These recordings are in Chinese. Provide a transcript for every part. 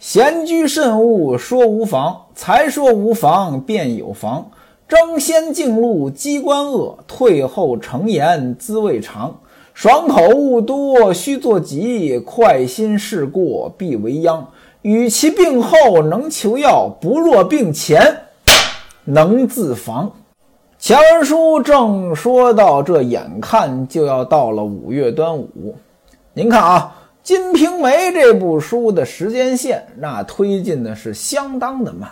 闲居慎勿说无妨，才说无妨便有妨。争先竞路机关恶，退后成言滋味长。爽口物多须作急，快心事过必为殃。与其病后能求药，不若病前能自防。前文书正说到，这眼看就要到了五月端午，您看啊，《金瓶梅》这部书的时间线那推进的是相当的慢。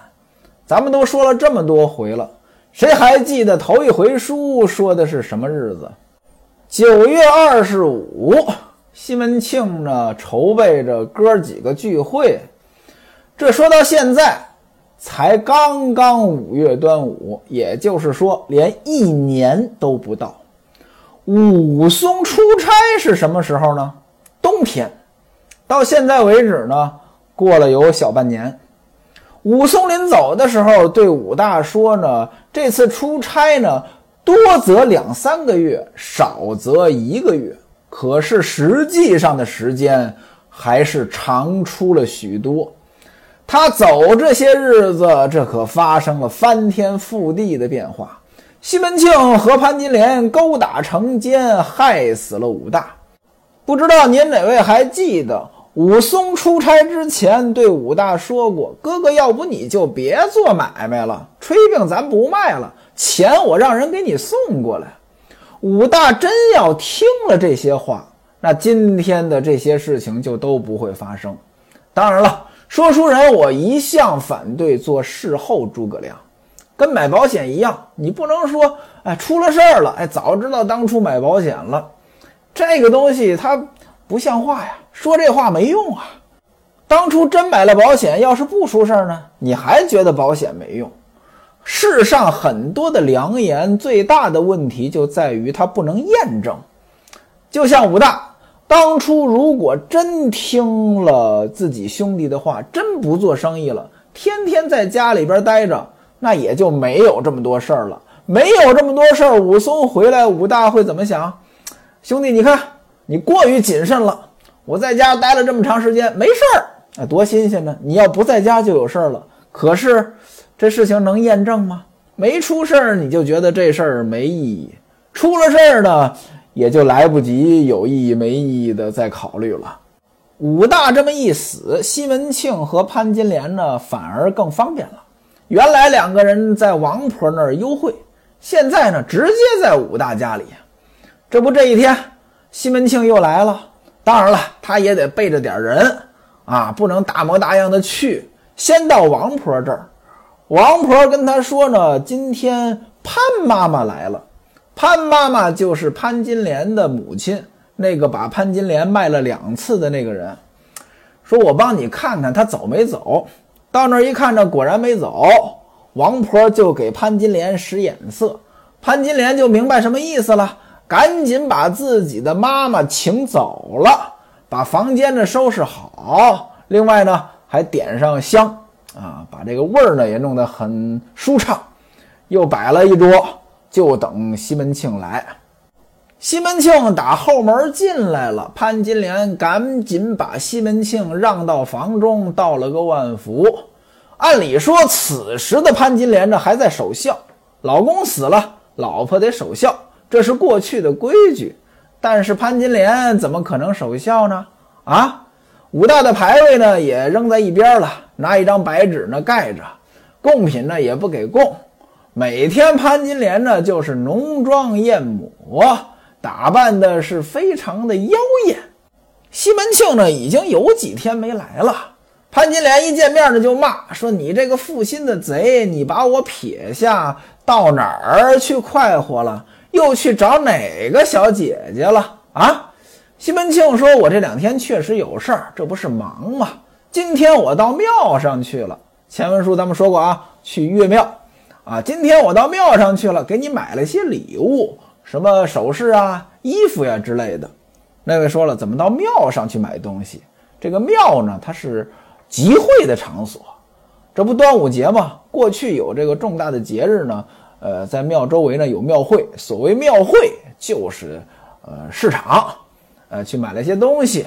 咱们都说了这么多回了，谁还记得头一回书说的是什么日子？九月二十五，西门庆呢筹备着哥几个聚会。这说到现在。才刚刚五月端午，也就是说，连一年都不到。武松出差是什么时候呢？冬天。到现在为止呢，过了有小半年。武松临走的时候对武大说呢：“这次出差呢，多则两三个月，少则一个月。可是实际上的时间还是长出了许多。”他走这些日子，这可发生了翻天覆地的变化。西门庆和潘金莲勾打成奸，害死了武大。不知道您哪位还记得，武松出差之前对武大说过：“哥哥，要不你就别做买卖了，炊饼咱不卖了，钱我让人给你送过来。”武大真要听了这些话，那今天的这些事情就都不会发生。当然了。说书人，我一向反对做事后诸葛亮，跟买保险一样，你不能说，哎，出了事儿了，哎，早知道当初买保险了，这个东西它不像话呀，说这话没用啊。当初真买了保险，要是不出事儿呢，你还觉得保险没用？世上很多的良言，最大的问题就在于它不能验证，就像武大。当初如果真听了自己兄弟的话，真不做生意了，天天在家里边待着，那也就没有这么多事儿了。没有这么多事儿，武松回来，武大会怎么想？兄弟，你看你过于谨慎了。我在家待了这么长时间，没事儿，哎，多新鲜呢！你要不在家就有事儿了。可是这事情能验证吗？没出事儿，你就觉得这事儿没意义；出了事儿呢？也就来不及有意义没意义的再考虑了。武大这么一死，西门庆和潘金莲呢反而更方便了。原来两个人在王婆那儿幽会，现在呢直接在武大家里。这不这一天，西门庆又来了。当然了，他也得背着点人啊，不能大模大样的去。先到王婆这儿，王婆跟他说呢，今天潘妈妈来了。潘妈妈就是潘金莲的母亲，那个把潘金莲卖了两次的那个人，说我帮你看看他走没走。到那儿一看，呢果然没走。王婆就给潘金莲使眼色，潘金莲就明白什么意思了，赶紧把自己的妈妈请走了，把房间呢收拾好，另外呢还点上香啊，把这个味儿呢也弄得很舒畅，又摆了一桌。就等西门庆来。西门庆打后门进来了，潘金莲赶紧把西门庆让到房中，道了个万福。按理说，此时的潘金莲呢还在守孝，老公死了，老婆得守孝，这是过去的规矩。但是潘金莲怎么可能守孝呢？啊，武大的牌位呢也扔在一边了，拿一张白纸呢盖着，贡品呢也不给供。每天潘金莲呢，就是浓妆艳抹，打扮的是非常的妖艳。西门庆呢，已经有几天没来了。潘金莲一见面呢，就骂说：“你这个负心的贼，你把我撇下到哪儿去快活了？又去找哪个小姐姐了？”啊！西门庆说：“我这两天确实有事儿，这不是忙吗？今天我到庙上去了。前文书咱们说过啊，去岳庙。”啊，今天我到庙上去了，给你买了些礼物，什么首饰啊、衣服呀之类的。那位说了，怎么到庙上去买东西？这个庙呢，它是集会的场所。这不端午节吗？过去有这个重大的节日呢，呃，在庙周围呢有庙会。所谓庙会，就是呃市场，呃去买了些东西。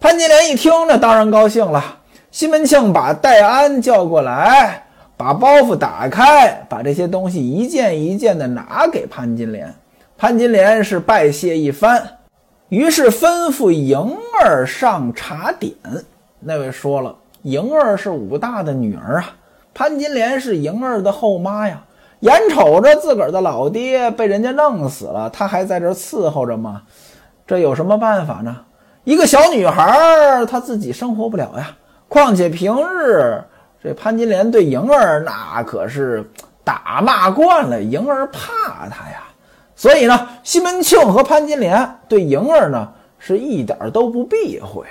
潘金莲一听呢，当然高兴了。西门庆把戴安叫过来，把包袱打开，把这些东西一件一件的拿给潘金莲。潘金莲是拜谢一番，于是吩咐莹儿上茶点。那位说了，莹儿是武大的女儿啊，潘金莲是莹儿的后妈呀。眼瞅着自个儿的老爹被人家弄死了，他还在这伺候着吗？这有什么办法呢？一个小女孩，她自己生活不了呀。况且平日这潘金莲对莹儿那可是打骂惯了，莹儿怕她呀。所以呢，西门庆和潘金莲对莹儿呢是一点都不避讳。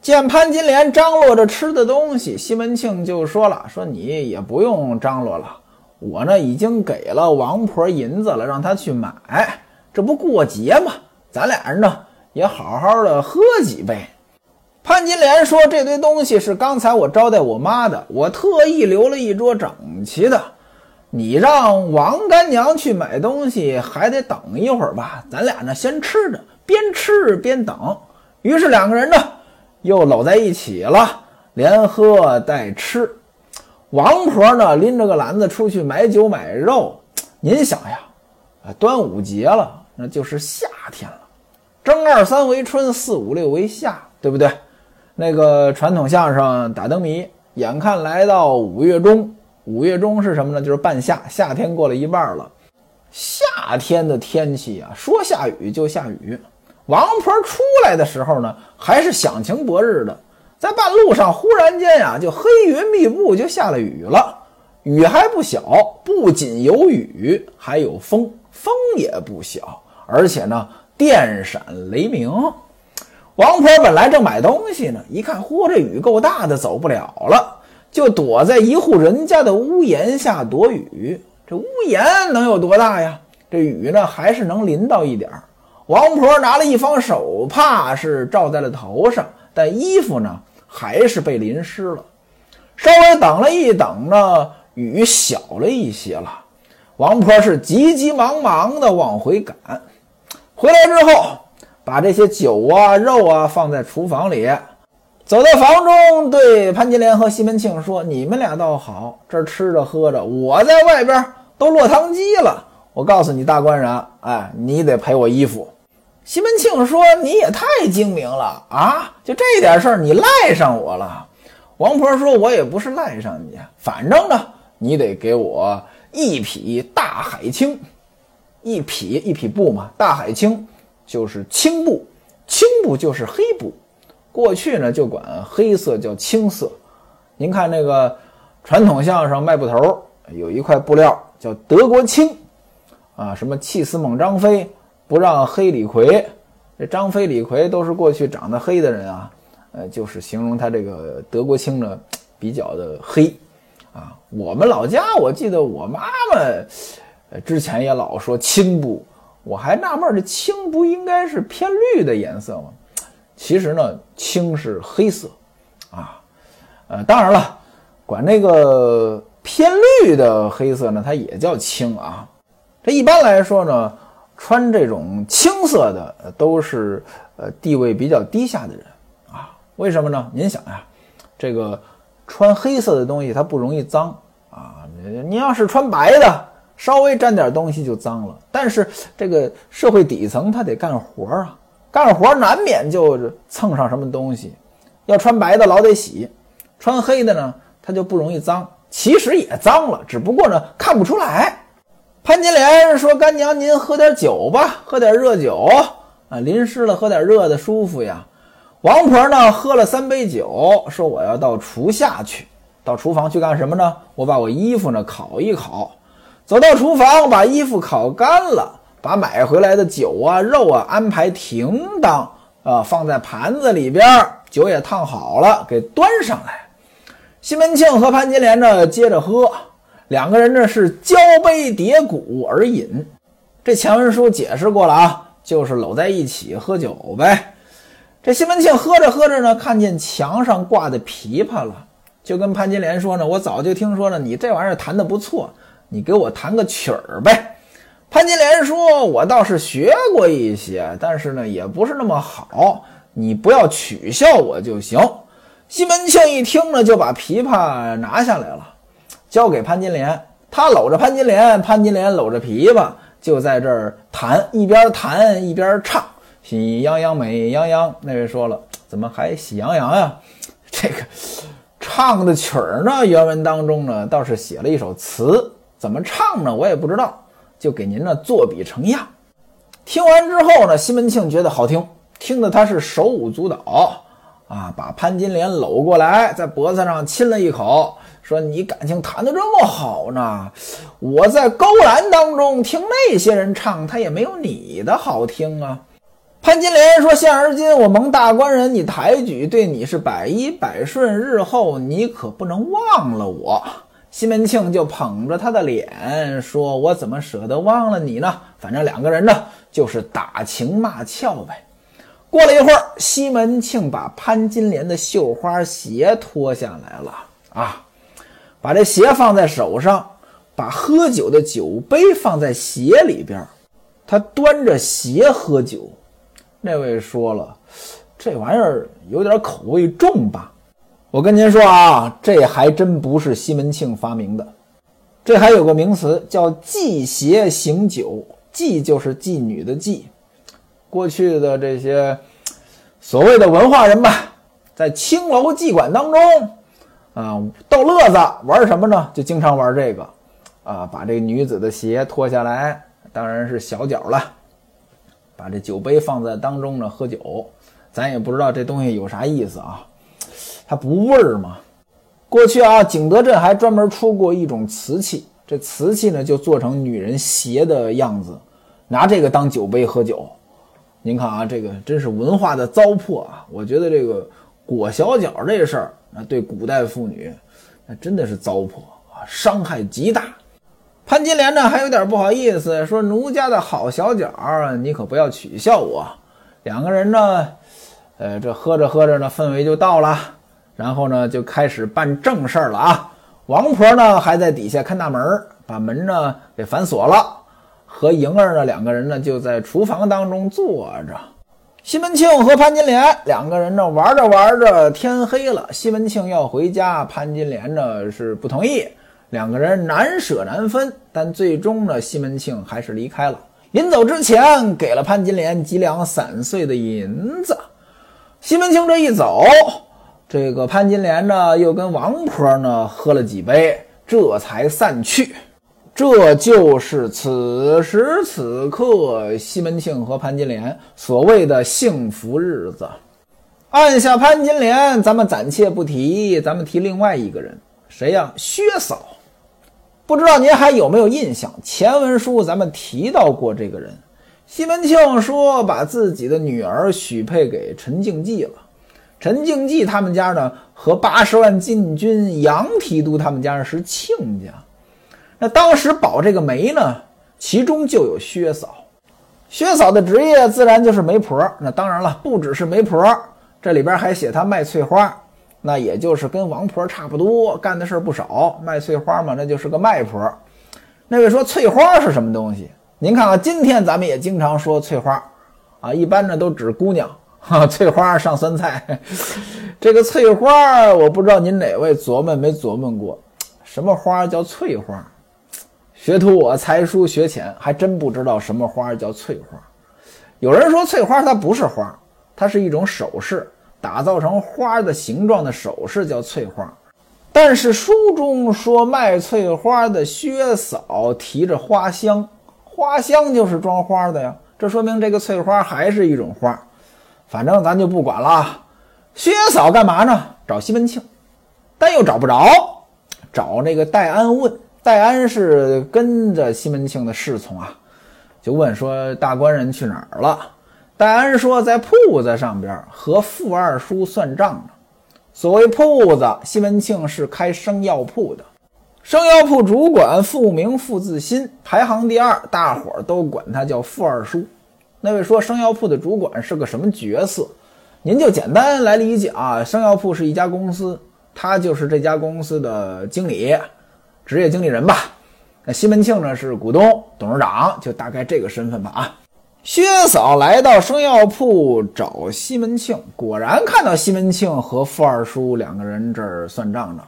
见潘金莲张罗着吃的东西，西门庆就说了：“说你也不用张罗了，我呢已经给了王婆银子了，让她去买。这不过节吗？咱俩人呢也好好的喝几杯。”潘金莲说：“这堆东西是刚才我招待我妈的，我特意留了一桌整齐的。你让王干娘去买东西，还得等一会儿吧？咱俩呢，先吃着，边吃边等。”于是两个人呢又搂在一起了，连喝带吃。王婆呢拎着个篮子出去买酒买肉。您想呀，端午节了，那就是夏天了，正二三为春，四五六为夏，对不对？那个传统相声打灯谜，眼看来到五月中，五月中是什么呢？就是半夏，夏天过了一半了。夏天的天气啊，说下雨就下雨。王婆出来的时候呢，还是响晴博日的，在半路上忽然间呀，就黑云密布，就下了雨了。雨还不小，不仅有雨，还有风，风也不小，而且呢，电闪雷鸣。王婆本来正买东西呢，一看，嚯，这雨够大的，走不了了，就躲在一户人家的屋檐下躲雨。这屋檐能有多大呀？这雨呢，还是能淋到一点。王婆拿了一方手帕，是罩在了头上，但衣服呢，还是被淋湿了。稍微等了一等呢，雨小了一些了。王婆是急急忙忙的往回赶，回来之后。把这些酒啊、肉啊放在厨房里，走到房中，对潘金莲和西门庆说：“你们俩倒好，这儿吃着喝着，我在外边都落汤鸡了。我告诉你，大官人，哎，你得赔我衣服。”西门庆说：“你也太精明了啊！就这点事儿，你赖上我了。”王婆说：“我也不是赖上你，反正呢，你得给我一匹大海青，一匹一匹布嘛，大海青。”就是青布，青布就是黑布。过去呢，就管黑色叫青色。您看那个传统相声卖布头，有一块布料叫德国青啊，什么气死猛张飞，不让黑李逵。这张飞、李逵都是过去长得黑的人啊，呃，就是形容他这个德国青呢比较的黑啊。我们老家，我记得我妈妈之前也老说青布。我还纳闷，这青不应该是偏绿的颜色吗？其实呢，青是黑色，啊，呃，当然了，管那个偏绿的黑色呢，它也叫青啊。这一般来说呢，穿这种青色的都是呃地位比较低下的人啊。为什么呢？您想呀，这个穿黑色的东西它不容易脏啊，你要是穿白的。稍微沾点东西就脏了，但是这个社会底层他得干活啊，干活难免就蹭上什么东西。要穿白的老得洗，穿黑的呢他就不容易脏。其实也脏了，只不过呢看不出来。潘金莲说：“干娘，您喝点酒吧，喝点热酒啊，淋湿了喝点热的舒服呀。”王婆呢喝了三杯酒，说：“我要到厨下去，到厨房去干什么呢？我把我衣服呢烤一烤。”走到厨房，把衣服烤干了，把买回来的酒啊、肉啊安排停当啊，放在盘子里边，酒也烫好了，给端上来。西门庆和潘金莲呢，接着喝，两个人呢是交杯叠鼓而饮。这前文书解释过了啊，就是搂在一起喝酒呗。这西门庆喝着喝着呢，看见墙上挂的琵琶了，就跟潘金莲说呢：“我早就听说了，你这玩意儿弹得不错。”你给我弹个曲儿呗。潘金莲说：“我倒是学过一些，但是呢，也不是那么好。你不要取笑我就行。”西门庆一听呢，就把琵琶拿下来了，交给潘金莲。他搂着潘金莲，潘金莲搂着琵琶，就在这儿弹，一边弹一边唱：“喜羊羊，美羊羊。”那位说了，怎么还喜羊羊呀？这个唱的曲儿呢，原文当中呢倒是写了一首词，怎么唱呢？我也不知道，就给您呢作笔成样。听完之后呢，西门庆觉得好听，听得他是手舞足蹈。啊，把潘金莲搂过来，在脖子上亲了一口，说：“你感情弹得这么好呢？我在勾栏当中听那些人唱，他也没有你的好听啊。”潘金莲说：“现而今我蒙大官人你抬举，对你是百依百顺，日后你可不能忘了我。”西门庆就捧着他的脸说：“我怎么舍得忘了你呢？反正两个人呢，就是打情骂俏呗。”过了一会儿，西门庆把潘金莲的绣花鞋脱下来了啊，把这鞋放在手上，把喝酒的酒杯放在鞋里边，他端着鞋喝酒。那位说了，这玩意儿有点口味重吧？我跟您说啊，这还真不是西门庆发明的，这还有个名词叫妓邪行酒，妓就是妓女的妓。过去的这些所谓的文化人吧，在青楼妓馆当中啊逗乐子玩什么呢？就经常玩这个啊，把这女子的鞋脱下来，当然是小脚了，把这酒杯放在当中呢喝酒。咱也不知道这东西有啥意思啊，它不味儿吗？过去啊，景德镇还专门出过一种瓷器，这瓷器呢就做成女人鞋的样子，拿这个当酒杯喝酒。您看啊，这个真是文化的糟粕啊！我觉得这个裹小脚这事儿，啊对古代妇女，那真的是糟粕啊，伤害极大。潘金莲呢，还有点不好意思，说：“奴家的好小脚，你可不要取笑我。”两个人呢，呃，这喝着喝着呢，氛围就到了，然后呢，就开始办正事儿了啊。王婆呢，还在底下看大门，把门呢给反锁了。和莹儿呢两个人呢就在厨房当中坐着，西门庆和潘金莲两个人呢玩着玩着天黑了，西门庆要回家，潘金莲呢是不同意，两个人难舍难分，但最终呢西门庆还是离开了，临走之前给了潘金莲几两散碎的银子，西门庆这一走，这个潘金莲呢又跟王婆呢喝了几杯，这才散去。这就是此时此刻西门庆和潘金莲所谓的幸福日子。按下潘金莲，咱们暂且不提，咱们提另外一个人，谁呀？薛嫂。不知道您还有没有印象？前文书咱们提到过这个人。西门庆说把自己的女儿许配给陈静济了。陈静济他们家呢，和八十万禁军杨提督他们家是亲家。那当时保这个媒呢，其中就有薛嫂。薛嫂的职业自然就是媒婆。那当然了，不只是媒婆，这里边还写她卖翠花，那也就是跟王婆差不多，干的事儿不少。卖翠花嘛，那就是个卖婆。那位说翠花是什么东西？您看看，今天咱们也经常说翠花啊，一般呢都指姑娘哈。翠花上酸菜，这个翠花，我不知道您哪位琢磨没琢磨过，什么花叫翠花？学徒我才疏学浅，还真不知道什么花叫翠花。有人说翠花它不是花，它是一种首饰，打造成花的形状的首饰叫翠花。但是书中说卖翠花的薛嫂提着花箱，花箱就是装花的呀，这说明这个翠花还是一种花。反正咱就不管了。薛嫂干嘛呢？找西门庆，但又找不着，找那个戴安问。戴安是跟着西门庆的侍从啊，就问说：“大官人去哪儿了？”戴安说：“在铺子上边和傅二叔算账呢。”所谓铺子，西门庆是开生药铺的，生药铺主管傅明傅自新，排行第二，大伙儿都管他叫傅二叔。那位说生药铺的主管是个什么角色？您就简单来理解啊，生药铺是一家公司，他就是这家公司的经理。职业经理人吧，那西门庆呢是股东、董事长，就大概这个身份吧啊。薛嫂来到生药铺找西门庆，果然看到西门庆和傅二叔两个人这儿算账呢。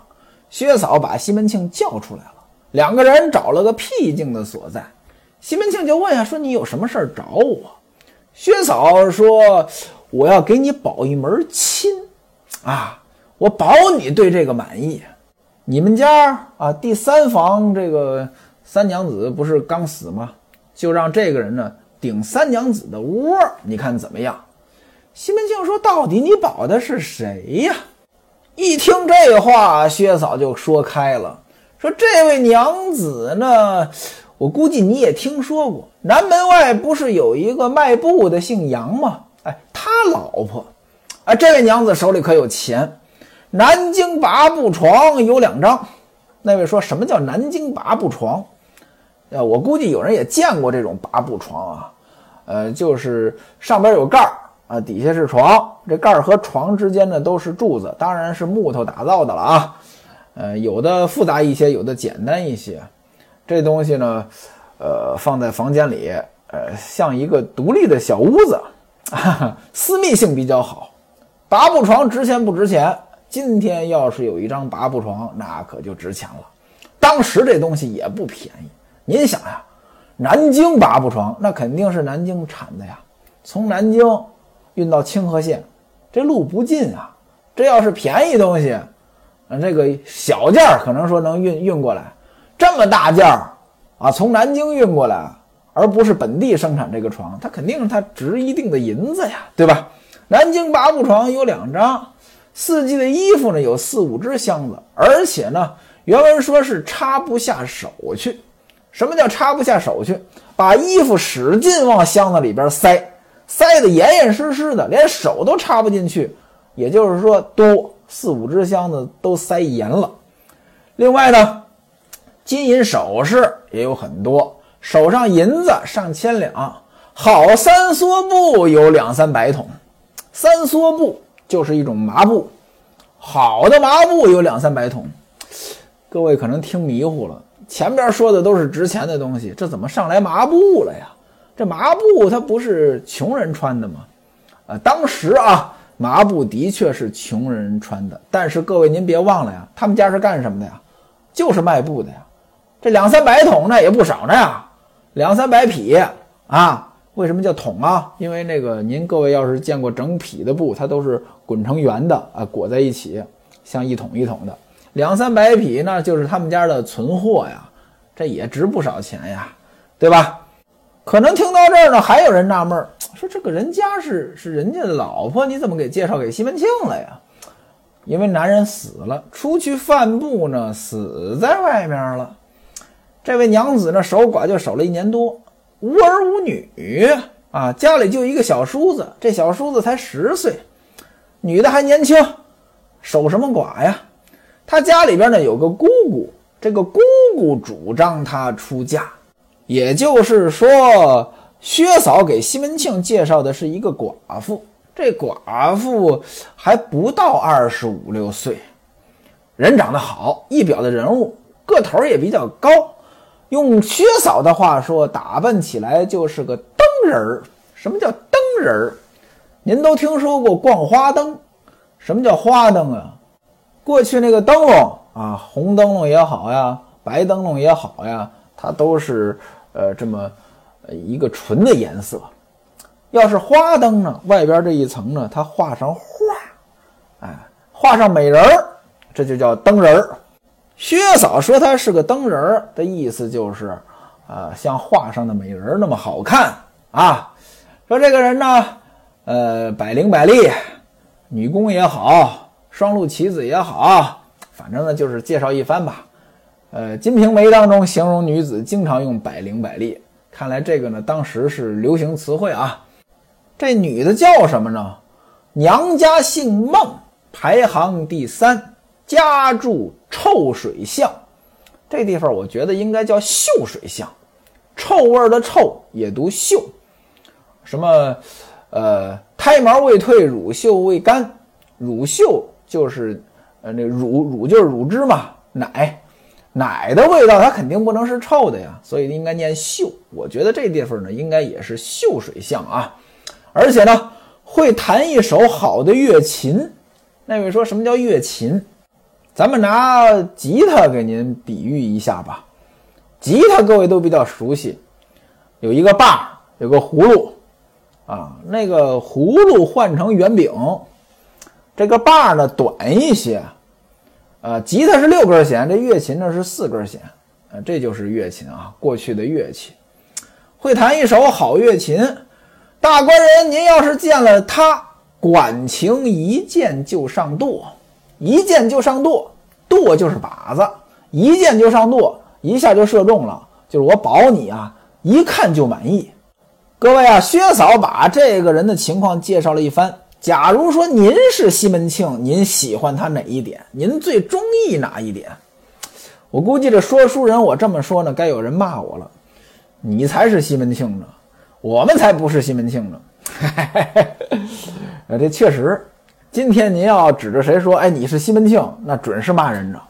薛嫂把西门庆叫出来了，两个人找了个僻静的所在。西门庆就问啊：“说你有什么事儿找我？”薛嫂说：“我要给你保一门亲，啊，我保你对这个满意。你们家啊，第三房这个三娘子不是刚死吗？就让这个人呢。”顶三娘子的窝，你看怎么样？西门庆说：“到底你保的是谁呀？”一听这话，薛嫂就说开了，说：“这位娘子呢，我估计你也听说过，南门外不是有一个卖布的姓杨吗？哎，他老婆，啊，这位娘子手里可有钱，南京八步床有两张。那位说什么叫南京八步床？”呃，我估计有人也见过这种八步床啊，呃，就是上边有盖儿啊，底下是床，这盖儿和床之间呢都是柱子，当然是木头打造的了啊。呃，有的复杂一些，有的简单一些。这东西呢，呃，放在房间里，呃，像一个独立的小屋子，哈 哈私密性比较好。八步床值钱不值钱？今天要是有一张八步床，那可就值钱了。当时这东西也不便宜。您想呀，南京八步床那肯定是南京产的呀，从南京运到清河县，这路不近啊。这要是便宜东西，啊，这个小件儿可能说能运运过来，这么大件儿啊，从南京运过来，而不是本地生产这个床，它肯定是它值一定的银子呀，对吧？南京八步床有两张，四季的衣服呢有四五只箱子，而且呢，原文说是插不下手去。什么叫插不下手去？把衣服使劲往箱子里边塞，塞得严严实实的，连手都插不进去。也就是说，多四五只箱子都塞严了。另外呢，金银首饰也有很多，手上银子上千两，好三梭布有两三百桶。三梭布就是一种麻布，好的麻布有两三百桶。各位可能听迷糊了。前边说的都是值钱的东西，这怎么上来麻布了呀？这麻布它不是穷人穿的吗？啊，当时啊，麻布的确是穷人穿的。但是各位您别忘了呀，他们家是干什么的呀？就是卖布的呀。这两三百桶那也不少呢呀，两三百匹啊。为什么叫桶啊？因为那个您各位要是见过整匹的布，它都是滚成圆的啊，裹在一起，像一桶一桶的。两三百匹呢，就是他们家的存货呀，这也值不少钱呀，对吧？可能听到这儿呢，还有人纳闷，说这个人家是是人家的老婆，你怎么给介绍给西门庆了呀？因为男人死了，出去贩布呢，死在外面了。这位娘子呢，守寡就守了一年多，无儿无女啊，家里就一个小叔子，这小叔子才十岁，女的还年轻，守什么寡呀？他家里边呢有个姑姑，这个姑姑主张他出嫁，也就是说，薛嫂给西门庆介绍的是一个寡妇。这寡妇还不到二十五六岁，人长得好，一表的人物，个头也比较高。用薛嫂的话说，打扮起来就是个灯人儿。什么叫灯人儿？您都听说过逛花灯？什么叫花灯啊？过去那个灯笼啊，红灯笼也好呀，白灯笼也好呀，它都是呃这么一个纯的颜色。要是花灯呢，外边这一层呢，它画上画，哎，画上美人儿，这就叫灯人儿。薛嫂说他是个灯人儿的意思就是，啊，像画上的美人那么好看啊。说这个人呢，呃，百灵百丽，女工也好。双陆棋子也好，反正呢就是介绍一番吧。呃，《金瓶梅》当中形容女子经常用百灵百丽，看来这个呢当时是流行词汇啊。这女的叫什么呢？娘家姓孟，排行第三，家住臭水巷。这地方我觉得应该叫秀水巷，臭味的臭也读秀。什么？呃，胎毛未退，乳臭未干，乳臭。就是，呃，那乳乳就是乳汁嘛，奶，奶的味道它肯定不能是臭的呀，所以应该念秀。我觉得这地方呢，应该也是秀水巷啊。而且呢，会弹一手好的乐琴。那位说什么叫乐琴？咱们拿吉他给您比喻一下吧。吉他各位都比较熟悉，有一个把，有个葫芦啊。那个葫芦换成圆饼，这个把呢短一些。呃，吉他是六根弦，这乐琴呢是四根弦，呃，这就是乐琴啊，过去的乐器。会弹一手好乐琴，大官人，您要是见了他，管情一见就上舵，一箭就上舵，舵就是靶子，一箭就上舵，一下就射中了，就是我保你啊，一看就满意。各位啊，薛嫂把这个人的情况介绍了。一番。假如说您是西门庆，您喜欢他哪一点？您最中意哪一点？我估计这说书人，我这么说呢，该有人骂我了。你才是西门庆呢，我们才不是西门庆呢。呃，这确实，今天您要指着谁说，哎，你是西门庆，那准是骂人的，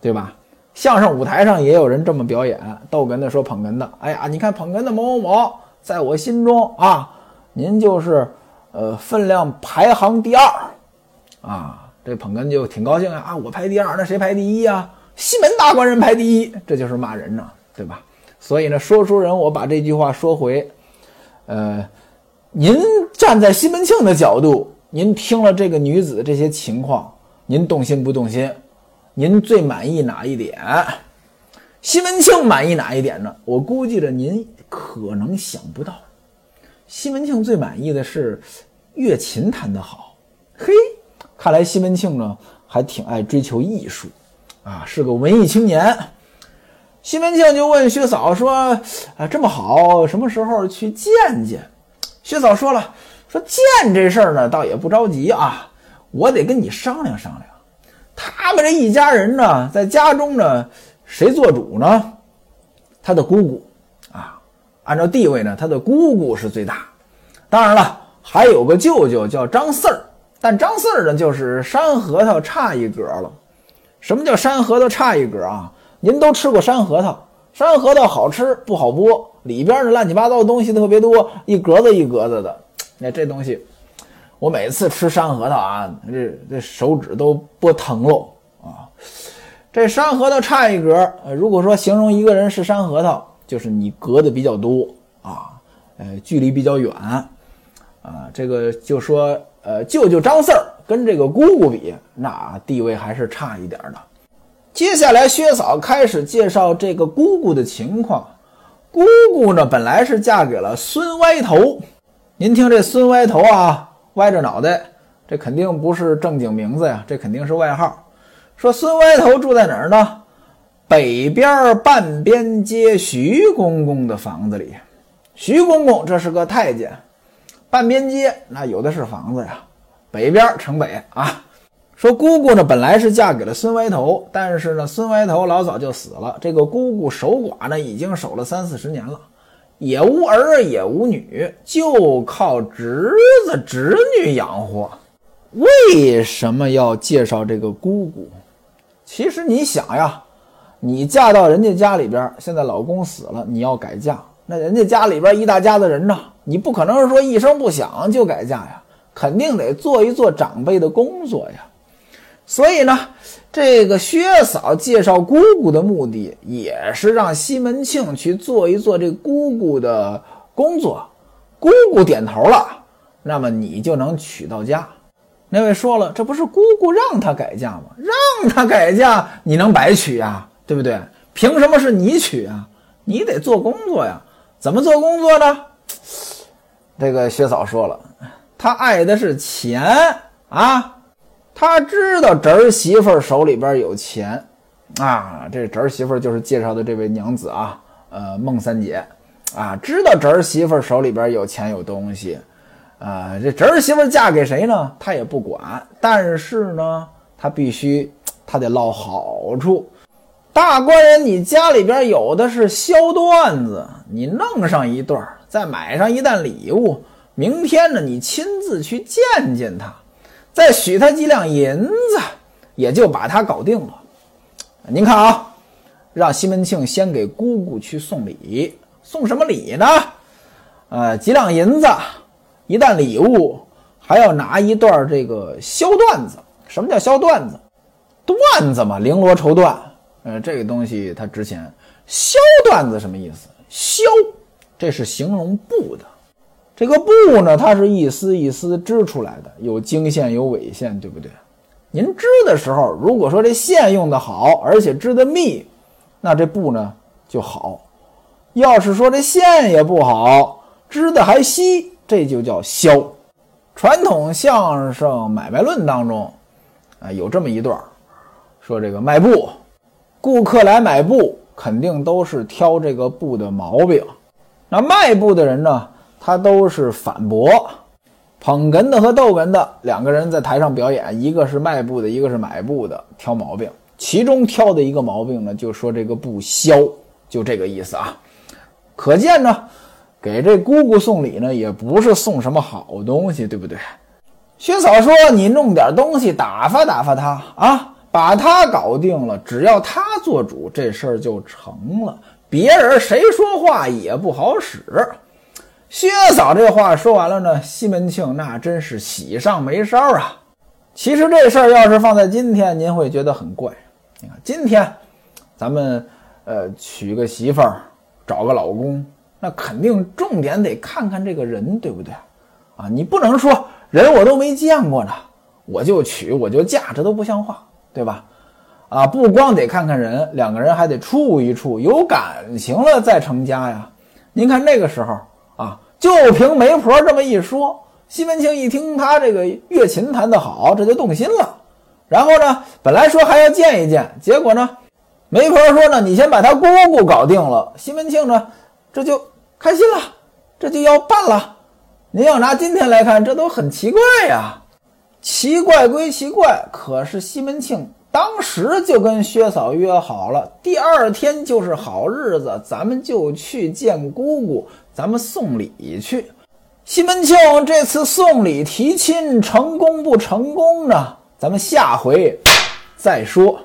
对吧？相声舞台上也有人这么表演，逗哏的说捧哏的，哎呀，你看捧哏的某某某，在我心中啊，您就是。呃，分量排行第二，啊，这捧哏就挺高兴呀！啊，我排第二，那谁排第一呀？西门大官人排第一，这就是骂人呢，对吧？所以呢，说书人，我把这句话说回，呃，您站在西门庆的角度，您听了这个女子这些情况，您动心不动心？您最满意哪一点？西门庆满意哪一点呢？我估计着您可能想不到。西门庆最满意的是乐琴弹得好，嘿，看来西门庆呢还挺爱追求艺术，啊，是个文艺青年。西门庆就问薛嫂说：“啊，这么好，什么时候去见见？”薛嫂说了：“说见这事儿呢，倒也不着急啊，我得跟你商量商量。他们这一家人呢，在家中呢，谁做主呢？他的姑姑啊。”按照地位呢，他的姑姑是最大，当然了，还有个舅舅叫张四儿，但张四儿呢就是山核桃差一格了。什么叫山核桃差一格啊？您都吃过山核桃，山核桃好吃不好剥，里边的乱七八糟的东西特别多，一格子一格子的。那这东西，我每次吃山核桃啊，这这手指都剥疼喽啊。这山核桃差一格，如果说形容一个人是山核桃。就是你隔的比较多啊，呃，距离比较远，啊，这个就说，呃，舅舅张四儿跟这个姑姑比，那地位还是差一点的。接下来，薛嫂开始介绍这个姑姑的情况。姑姑呢，本来是嫁给了孙歪头。您听这孙歪头啊，歪着脑袋，这肯定不是正经名字呀，这肯定是外号。说孙歪头住在哪儿呢？北边半边街徐公公的房子里，徐公公这是个太监。半边街那有的是房子呀。北边城北啊，说姑姑呢本来是嫁给了孙歪头，但是呢孙歪头老早就死了，这个姑姑守寡呢已经守了三四十年了，也无儿也无女，就靠侄子侄女养活。为什么要介绍这个姑姑？其实你想呀。你嫁到人家家里边，现在老公死了，你要改嫁，那人家家里边一大家子人呢，你不可能说一声不响就改嫁呀，肯定得做一做长辈的工作呀。所以呢，这个薛嫂介绍姑姑的目的，也是让西门庆去做一做这姑姑的工作。姑姑点头了，那么你就能娶到家。那位说了，这不是姑姑让他改嫁吗？让他改嫁，你能白娶呀？对不对？凭什么是你娶啊？你得做工作呀。怎么做工作呢？这个薛嫂说了，他爱的是钱啊。他知道侄儿媳妇手里边有钱啊。这侄儿媳妇就是介绍的这位娘子啊，呃，孟三姐啊，知道侄儿媳妇手里边有钱有东西啊。这侄儿媳妇嫁给谁呢？他也不管，但是呢，他必须他得捞好处。大官人，你家里边有的是销段子，你弄上一段，再买上一担礼物，明天呢，你亲自去见见他，再许他几两银子，也就把他搞定了。您看啊，让西门庆先给姑姑去送礼。送什么礼呢？呃，几两银子，一担礼物，还要拿一段这个削段子。什么叫削段子？段子嘛，绫罗绸缎。呃，这个东西它值钱。削段子什么意思？削，这是形容布的。这个布呢，它是一丝一丝织出来的，有经线，有纬线，对不对？您织的时候，如果说这线用的好，而且织的密，那这布呢就好。要是说这线也不好，织的还稀，这就叫销。传统相声买卖论当中，啊，有这么一段说这个卖布，顾客来买布，肯定都是挑这个布的毛病。那卖布的人呢，他都是反驳，捧哏的和逗哏的两个人在台上表演，一个是卖布的，一个是买布的，挑毛病。其中挑的一个毛病呢，就说这个布销，就这个意思啊。可见呢，给这姑姑送礼呢，也不是送什么好东西，对不对？薛嫂说：“你弄点东西打发打发他啊，把他搞定了，只要他做主，这事儿就成了。别人谁说话也不好使。”薛嫂这话说完了呢，西门庆那真是喜上眉梢啊。其实这事儿要是放在今天，您会觉得很怪。你看今天，咱们呃娶个媳妇儿。找个老公，那肯定重点得看看这个人，对不对？啊，你不能说人我都没见过呢，我就娶我就嫁，这都不像话，对吧？啊，不光得看看人，两个人还得处一处，有感情了再成家呀。您看那个时候啊，就凭媒婆这么一说，西门庆一听他这个乐琴弹得好，这就动心了。然后呢，本来说还要见一见，结果呢？媒婆说呢，你先把他姑姑搞定了。西门庆呢，这就开心了，这就要办了。您要拿今天来看，这都很奇怪呀。奇怪归奇怪，可是西门庆当时就跟薛嫂约好了，第二天就是好日子，咱们就去见姑姑，咱们送礼去。西门庆这次送礼提亲成功不成功呢？咱们下回再说。